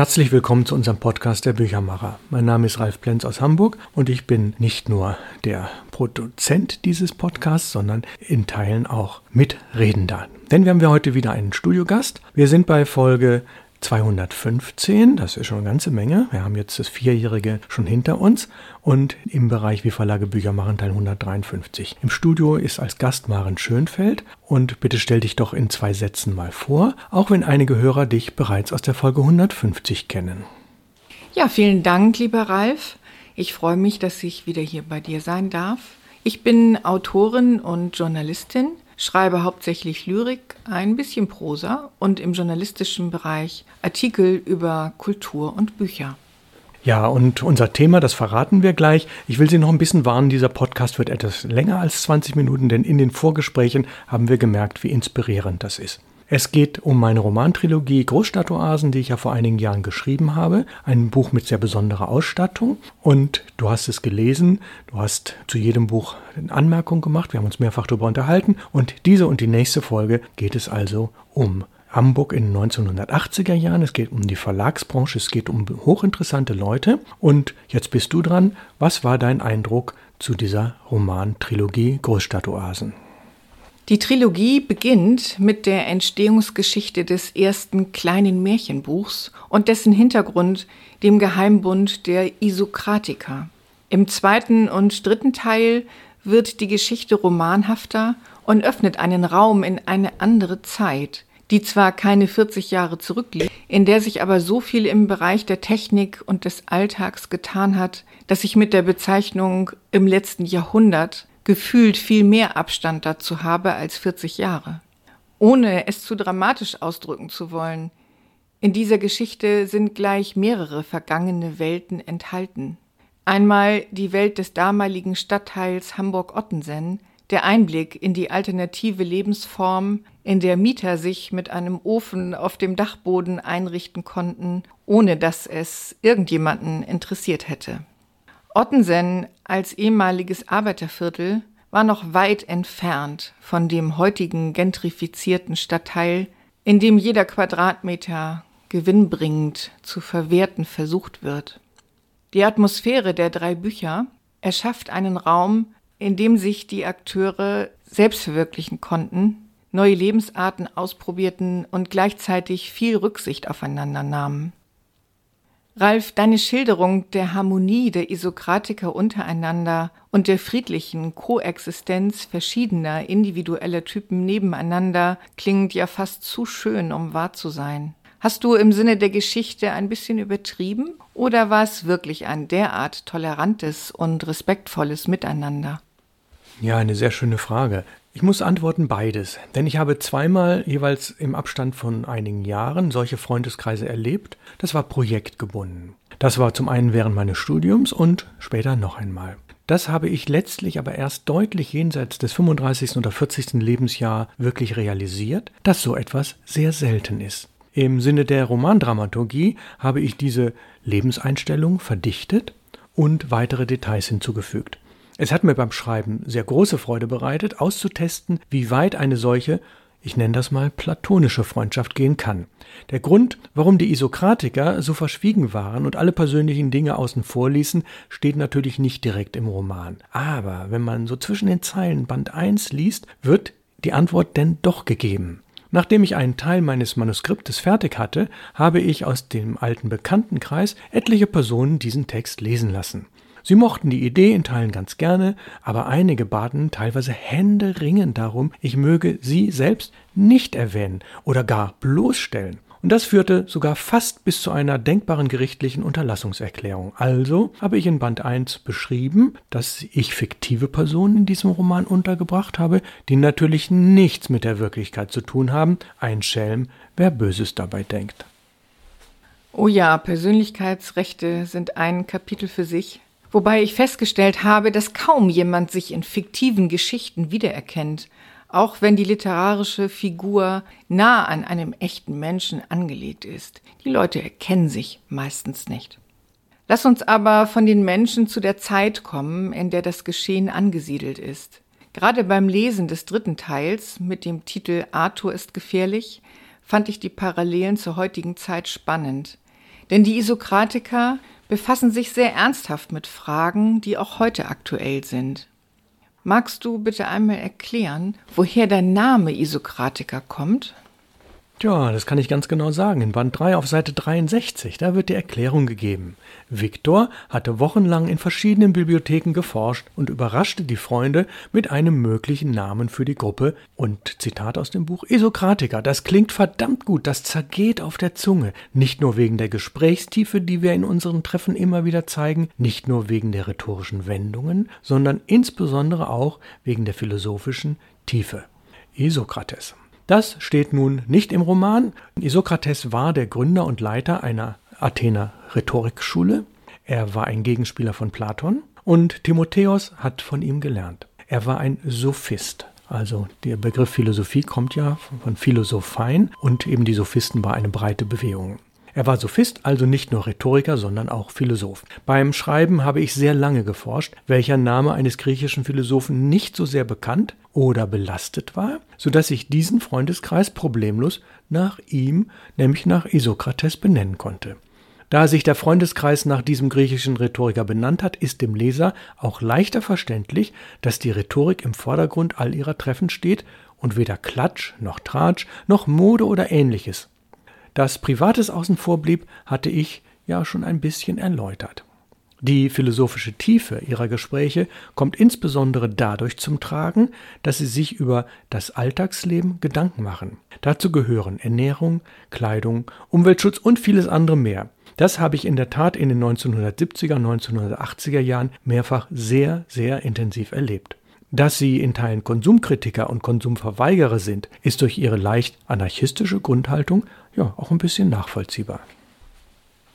Herzlich willkommen zu unserem Podcast der Büchermacher. Mein Name ist Ralf Plenz aus Hamburg und ich bin nicht nur der Produzent dieses Podcasts, sondern in Teilen auch Mitredender. Denn wir haben wir heute wieder einen Studiogast. Wir sind bei Folge 215, das ist schon eine ganze Menge. Wir haben jetzt das Vierjährige schon hinter uns und im Bereich Wie Verlage Bücher machen Teil 153. Im Studio ist als Gast Maren Schönfeld und bitte stell dich doch in zwei Sätzen mal vor, auch wenn einige Hörer dich bereits aus der Folge 150 kennen. Ja, vielen Dank, lieber Ralf. Ich freue mich, dass ich wieder hier bei dir sein darf. Ich bin Autorin und Journalistin schreibe hauptsächlich Lyrik, ein bisschen Prosa und im journalistischen Bereich Artikel über Kultur und Bücher. Ja, und unser Thema, das verraten wir gleich. Ich will Sie noch ein bisschen warnen, dieser Podcast wird etwas länger als 20 Minuten, denn in den Vorgesprächen haben wir gemerkt, wie inspirierend das ist. Es geht um meine Romantrilogie Großstadtoasen, die ich ja vor einigen Jahren geschrieben habe. Ein Buch mit sehr besonderer Ausstattung. Und du hast es gelesen. Du hast zu jedem Buch eine Anmerkung gemacht. Wir haben uns mehrfach darüber unterhalten. Und diese und die nächste Folge geht es also um Hamburg in den 1980er Jahren. Es geht um die Verlagsbranche. Es geht um hochinteressante Leute. Und jetzt bist du dran. Was war dein Eindruck zu dieser Romantrilogie Großstadtoasen? Die Trilogie beginnt mit der Entstehungsgeschichte des ersten kleinen Märchenbuchs und dessen Hintergrund, dem Geheimbund der Isokratiker. Im zweiten und dritten Teil wird die Geschichte romanhafter und öffnet einen Raum in eine andere Zeit, die zwar keine 40 Jahre zurückliegt, in der sich aber so viel im Bereich der Technik und des Alltags getan hat, dass ich mit der Bezeichnung im letzten Jahrhundert gefühlt viel mehr Abstand dazu habe als 40 Jahre. Ohne es zu dramatisch ausdrücken zu wollen, in dieser Geschichte sind gleich mehrere vergangene Welten enthalten. Einmal die Welt des damaligen Stadtteils Hamburg-Ottensen, der Einblick in die alternative Lebensform, in der Mieter sich mit einem Ofen auf dem Dachboden einrichten konnten, ohne dass es irgendjemanden interessiert hätte. Ottensen als ehemaliges Arbeiterviertel war noch weit entfernt von dem heutigen gentrifizierten Stadtteil, in dem jeder Quadratmeter gewinnbringend zu verwerten versucht wird. Die Atmosphäre der drei Bücher erschafft einen Raum, in dem sich die Akteure selbst verwirklichen konnten, neue Lebensarten ausprobierten und gleichzeitig viel Rücksicht aufeinander nahmen. Ralf, deine Schilderung der Harmonie der Isokratiker untereinander und der friedlichen Koexistenz verschiedener individueller Typen nebeneinander klingt ja fast zu schön, um wahr zu sein. Hast du im Sinne der Geschichte ein bisschen übertrieben oder war es wirklich ein derart tolerantes und respektvolles Miteinander? Ja, eine sehr schöne Frage. Ich muss antworten beides, denn ich habe zweimal jeweils im Abstand von einigen Jahren solche Freundeskreise erlebt. Das war projektgebunden. Das war zum einen während meines Studiums und später noch einmal. Das habe ich letztlich aber erst deutlich jenseits des 35. oder 40. Lebensjahr wirklich realisiert, dass so etwas sehr selten ist. Im Sinne der Romandramaturgie habe ich diese Lebenseinstellung verdichtet und weitere Details hinzugefügt. Es hat mir beim Schreiben sehr große Freude bereitet, auszutesten, wie weit eine solche, ich nenne das mal platonische Freundschaft gehen kann. Der Grund, warum die Isokratiker so verschwiegen waren und alle persönlichen Dinge außen vor ließen, steht natürlich nicht direkt im Roman. Aber wenn man so zwischen den Zeilen Band 1 liest, wird die Antwort denn doch gegeben. Nachdem ich einen Teil meines Manuskriptes fertig hatte, habe ich aus dem alten Bekanntenkreis etliche Personen diesen Text lesen lassen. Sie mochten die Idee in Teilen ganz gerne, aber einige baten teilweise händeringend darum, ich möge sie selbst nicht erwähnen oder gar bloßstellen. Und das führte sogar fast bis zu einer denkbaren gerichtlichen Unterlassungserklärung. Also habe ich in Band 1 beschrieben, dass ich fiktive Personen in diesem Roman untergebracht habe, die natürlich nichts mit der Wirklichkeit zu tun haben. Ein Schelm, wer Böses dabei denkt. Oh ja, Persönlichkeitsrechte sind ein Kapitel für sich. Wobei ich festgestellt habe, dass kaum jemand sich in fiktiven Geschichten wiedererkennt, auch wenn die literarische Figur nah an einem echten Menschen angelegt ist. Die Leute erkennen sich meistens nicht. Lass uns aber von den Menschen zu der Zeit kommen, in der das Geschehen angesiedelt ist. Gerade beim Lesen des dritten Teils mit dem Titel Arthur ist gefährlich fand ich die Parallelen zur heutigen Zeit spannend. Denn die Isokratiker befassen sich sehr ernsthaft mit Fragen, die auch heute aktuell sind. Magst du bitte einmal erklären, woher der Name Isokratiker kommt? Ja, das kann ich ganz genau sagen. In Band 3 auf Seite 63, da wird die Erklärung gegeben. Viktor hatte wochenlang in verschiedenen Bibliotheken geforscht und überraschte die Freunde mit einem möglichen Namen für die Gruppe und Zitat aus dem Buch Isokratiker. Das klingt verdammt gut, das zergeht auf der Zunge. Nicht nur wegen der Gesprächstiefe, die wir in unseren Treffen immer wieder zeigen, nicht nur wegen der rhetorischen Wendungen, sondern insbesondere auch wegen der philosophischen Tiefe. Isokrates. Das steht nun nicht im Roman. Isokrates war der Gründer und Leiter einer Athener Rhetorikschule. Er war ein Gegenspieler von Platon und Timotheos hat von ihm gelernt. Er war ein Sophist. Also der Begriff Philosophie kommt ja von Philosophein und eben die Sophisten war eine breite Bewegung. Er war Sophist, also nicht nur Rhetoriker, sondern auch Philosoph. Beim Schreiben habe ich sehr lange geforscht, welcher Name eines griechischen Philosophen nicht so sehr bekannt oder belastet war, so dass ich diesen Freundeskreis problemlos nach ihm, nämlich nach Isokrates, benennen konnte. Da sich der Freundeskreis nach diesem griechischen Rhetoriker benannt hat, ist dem Leser auch leichter verständlich, dass die Rhetorik im Vordergrund all ihrer Treffen steht und weder Klatsch noch Tratsch noch Mode oder ähnliches dass Privates außen vor blieb, hatte ich ja schon ein bisschen erläutert. Die philosophische Tiefe ihrer Gespräche kommt insbesondere dadurch zum Tragen, dass sie sich über das Alltagsleben Gedanken machen. Dazu gehören Ernährung, Kleidung, Umweltschutz und vieles andere mehr. Das habe ich in der Tat in den 1970er, 1980er Jahren mehrfach sehr, sehr intensiv erlebt. Dass sie in Teilen Konsumkritiker und Konsumverweigerer sind, ist durch ihre leicht anarchistische Grundhaltung ja auch ein bisschen nachvollziehbar.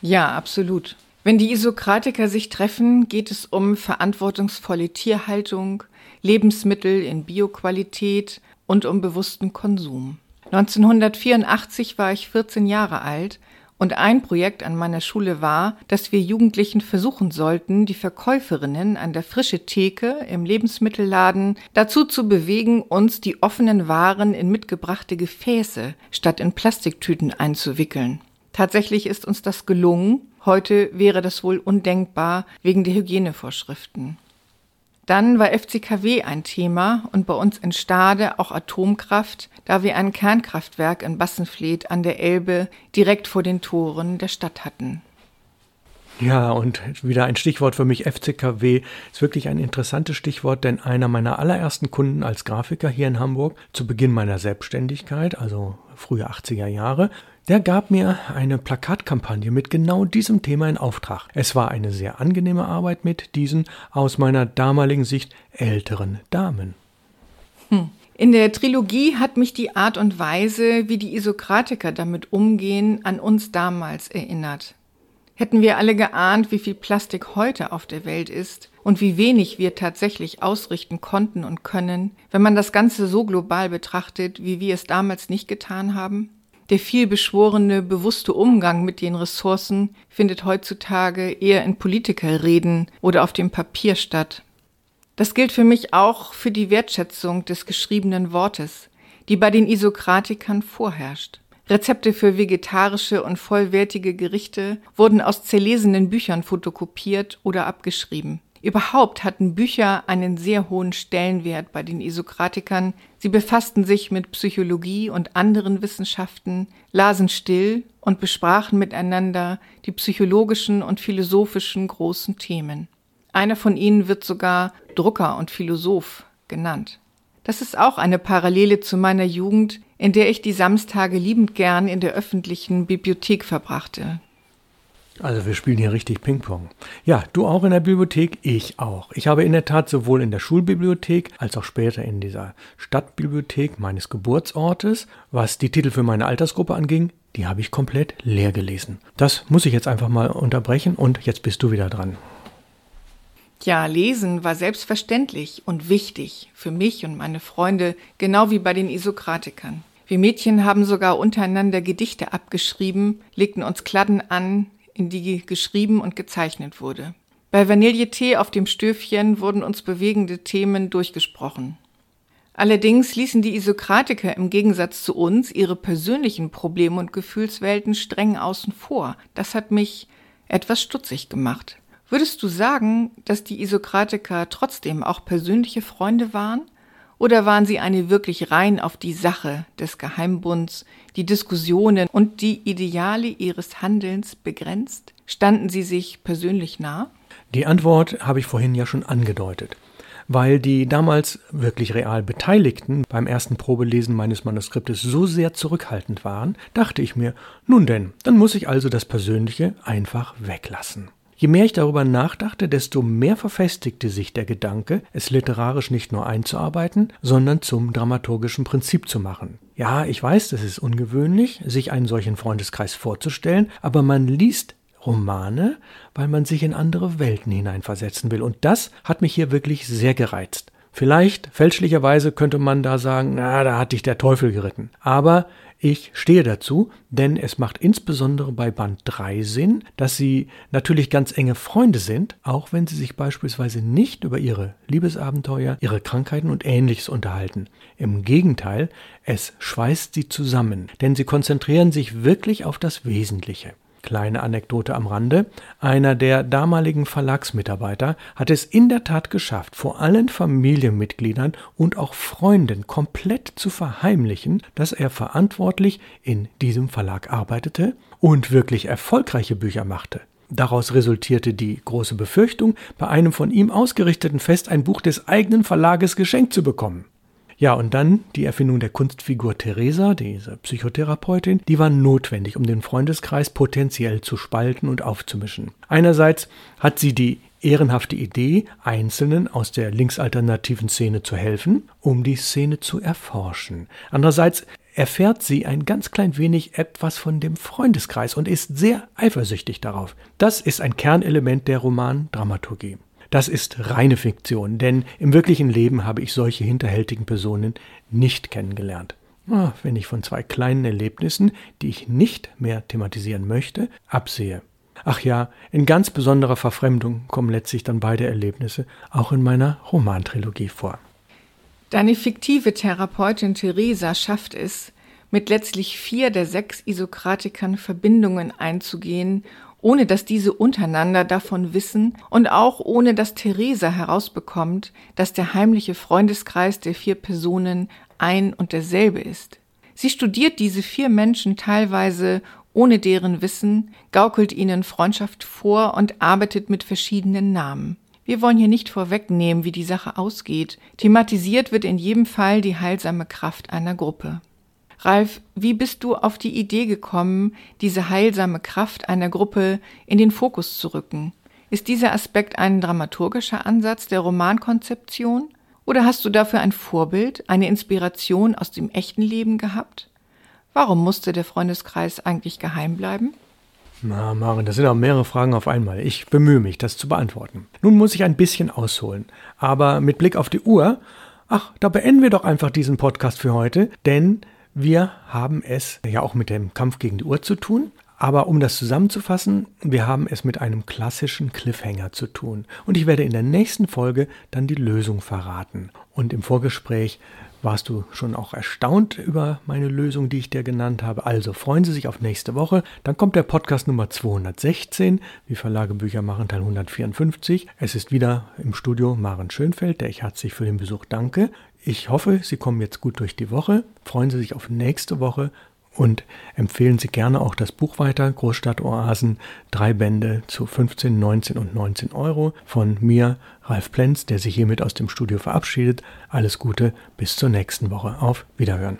Ja, absolut. Wenn die Isokratiker sich treffen, geht es um verantwortungsvolle Tierhaltung, Lebensmittel in Bioqualität und um bewussten Konsum. 1984 war ich 14 Jahre alt und ein Projekt an meiner Schule war, dass wir Jugendlichen versuchen sollten, die Verkäuferinnen an der frische Theke im Lebensmittelladen dazu zu bewegen, uns die offenen Waren in mitgebrachte Gefäße statt in Plastiktüten einzuwickeln. Tatsächlich ist uns das gelungen. Heute wäre das wohl undenkbar wegen der Hygienevorschriften. Dann war FCKW ein Thema und bei uns in Stade auch Atomkraft, da wir ein Kernkraftwerk in Bassenfleet an der Elbe direkt vor den Toren der Stadt hatten. Ja, und wieder ein Stichwort für mich, FCKW ist wirklich ein interessantes Stichwort, denn einer meiner allerersten Kunden als Grafiker hier in Hamburg zu Beginn meiner Selbstständigkeit, also frühe 80er Jahre, der gab mir eine Plakatkampagne mit genau diesem Thema in Auftrag. Es war eine sehr angenehme Arbeit mit diesen aus meiner damaligen Sicht älteren Damen. Hm. In der Trilogie hat mich die Art und Weise, wie die Isokratiker damit umgehen, an uns damals erinnert. Hätten wir alle geahnt, wie viel Plastik heute auf der Welt ist und wie wenig wir tatsächlich ausrichten konnten und können, wenn man das Ganze so global betrachtet, wie wir es damals nicht getan haben? Der vielbeschworene, bewusste Umgang mit den Ressourcen findet heutzutage eher in Politikerreden oder auf dem Papier statt. Das gilt für mich auch für die Wertschätzung des geschriebenen Wortes, die bei den Isokratikern vorherrscht. Rezepte für vegetarische und vollwertige Gerichte wurden aus zerlesenen Büchern fotokopiert oder abgeschrieben. Überhaupt hatten Bücher einen sehr hohen Stellenwert bei den Isokratikern. Sie befassten sich mit Psychologie und anderen Wissenschaften, lasen still und besprachen miteinander die psychologischen und philosophischen großen Themen. Einer von ihnen wird sogar Drucker und Philosoph genannt. Das ist auch eine Parallele zu meiner Jugend, in der ich die Samstage liebend gern in der öffentlichen Bibliothek verbrachte. Also wir spielen hier richtig Ping-Pong. Ja, du auch in der Bibliothek, ich auch. Ich habe in der Tat sowohl in der Schulbibliothek als auch später in dieser Stadtbibliothek meines Geburtsortes, was die Titel für meine Altersgruppe anging, die habe ich komplett leer gelesen. Das muss ich jetzt einfach mal unterbrechen und jetzt bist du wieder dran. Ja, Lesen war selbstverständlich und wichtig für mich und meine Freunde, genau wie bei den Isokratikern. Wir Mädchen haben sogar untereinander Gedichte abgeschrieben, legten uns Kladden an, in die geschrieben und gezeichnet wurde. Bei Vanilletee auf dem Stöfchen wurden uns bewegende Themen durchgesprochen. Allerdings ließen die Isokratiker im Gegensatz zu uns ihre persönlichen Probleme und Gefühlswelten streng außen vor. Das hat mich etwas stutzig gemacht. Würdest du sagen, dass die Isokratiker trotzdem auch persönliche Freunde waren? Oder waren sie eine wirklich rein auf die Sache des Geheimbunds, die Diskussionen und die Ideale ihres Handelns begrenzt? Standen sie sich persönlich nah? Die Antwort habe ich vorhin ja schon angedeutet. Weil die damals wirklich real Beteiligten beim ersten Probelesen meines Manuskriptes so sehr zurückhaltend waren, dachte ich mir, nun denn, dann muss ich also das Persönliche einfach weglassen. Je mehr ich darüber nachdachte, desto mehr verfestigte sich der Gedanke, es literarisch nicht nur einzuarbeiten, sondern zum dramaturgischen Prinzip zu machen. Ja, ich weiß, das ist ungewöhnlich, sich einen solchen Freundeskreis vorzustellen, aber man liest Romane, weil man sich in andere Welten hineinversetzen will. Und das hat mich hier wirklich sehr gereizt. Vielleicht, fälschlicherweise könnte man da sagen, na, da hat dich der Teufel geritten. Aber ich stehe dazu, denn es macht insbesondere bei Band 3 Sinn, dass sie natürlich ganz enge Freunde sind, auch wenn sie sich beispielsweise nicht über ihre Liebesabenteuer, ihre Krankheiten und ähnliches unterhalten. Im Gegenteil, es schweißt sie zusammen, denn sie konzentrieren sich wirklich auf das Wesentliche. Kleine Anekdote am Rande. Einer der damaligen Verlagsmitarbeiter hat es in der Tat geschafft, vor allen Familienmitgliedern und auch Freunden komplett zu verheimlichen, dass er verantwortlich in diesem Verlag arbeitete und wirklich erfolgreiche Bücher machte. Daraus resultierte die große Befürchtung, bei einem von ihm ausgerichteten Fest ein Buch des eigenen Verlages geschenkt zu bekommen. Ja, und dann die Erfindung der Kunstfigur Theresa, diese Psychotherapeutin, die war notwendig, um den Freundeskreis potenziell zu spalten und aufzumischen. Einerseits hat sie die ehrenhafte Idee, Einzelnen aus der linksalternativen Szene zu helfen, um die Szene zu erforschen. Andererseits erfährt sie ein ganz klein wenig etwas von dem Freundeskreis und ist sehr eifersüchtig darauf. Das ist ein Kernelement der Romandramaturgie. Das ist reine Fiktion, denn im wirklichen Leben habe ich solche hinterhältigen Personen nicht kennengelernt. Ah, wenn ich von zwei kleinen Erlebnissen, die ich nicht mehr thematisieren möchte, absehe. Ach ja, in ganz besonderer Verfremdung kommen letztlich dann beide Erlebnisse auch in meiner Romantrilogie vor. Deine fiktive Therapeutin Theresa schafft es, mit letztlich vier der sechs Isokratikern Verbindungen einzugehen ohne dass diese untereinander davon wissen und auch ohne dass Theresa herausbekommt, dass der heimliche Freundeskreis der vier Personen ein und derselbe ist. Sie studiert diese vier Menschen teilweise ohne deren Wissen, gaukelt ihnen Freundschaft vor und arbeitet mit verschiedenen Namen. Wir wollen hier nicht vorwegnehmen, wie die Sache ausgeht. Thematisiert wird in jedem Fall die heilsame Kraft einer Gruppe. Ralf, wie bist du auf die Idee gekommen, diese heilsame Kraft einer Gruppe in den Fokus zu rücken? Ist dieser Aspekt ein dramaturgischer Ansatz der Romankonzeption? Oder hast du dafür ein Vorbild, eine Inspiration aus dem echten Leben gehabt? Warum musste der Freundeskreis eigentlich geheim bleiben? Na, Maren, das sind auch mehrere Fragen auf einmal. Ich bemühe mich, das zu beantworten. Nun muss ich ein bisschen ausholen. Aber mit Blick auf die Uhr, ach, da beenden wir doch einfach diesen Podcast für heute, denn wir haben es ja auch mit dem Kampf gegen die Uhr zu tun. Aber um das zusammenzufassen, wir haben es mit einem klassischen Cliffhanger zu tun. Und ich werde in der nächsten Folge dann die Lösung verraten. Und im Vorgespräch warst du schon auch erstaunt über meine Lösung, die ich dir genannt habe. Also freuen Sie sich auf nächste Woche. Dann kommt der Podcast Nummer 216, wie Verlage Bücher machen, Teil 154. Es ist wieder im Studio Maren Schönfeld, der ich herzlich für den Besuch danke. Ich hoffe, Sie kommen jetzt gut durch die Woche. Freuen Sie sich auf nächste Woche und empfehlen Sie gerne auch das Buch weiter, Großstadtoasen, drei Bände zu 15, 19 und 19 Euro von mir, Ralf Plenz, der sich hiermit aus dem Studio verabschiedet. Alles Gute, bis zur nächsten Woche. Auf Wiederhören.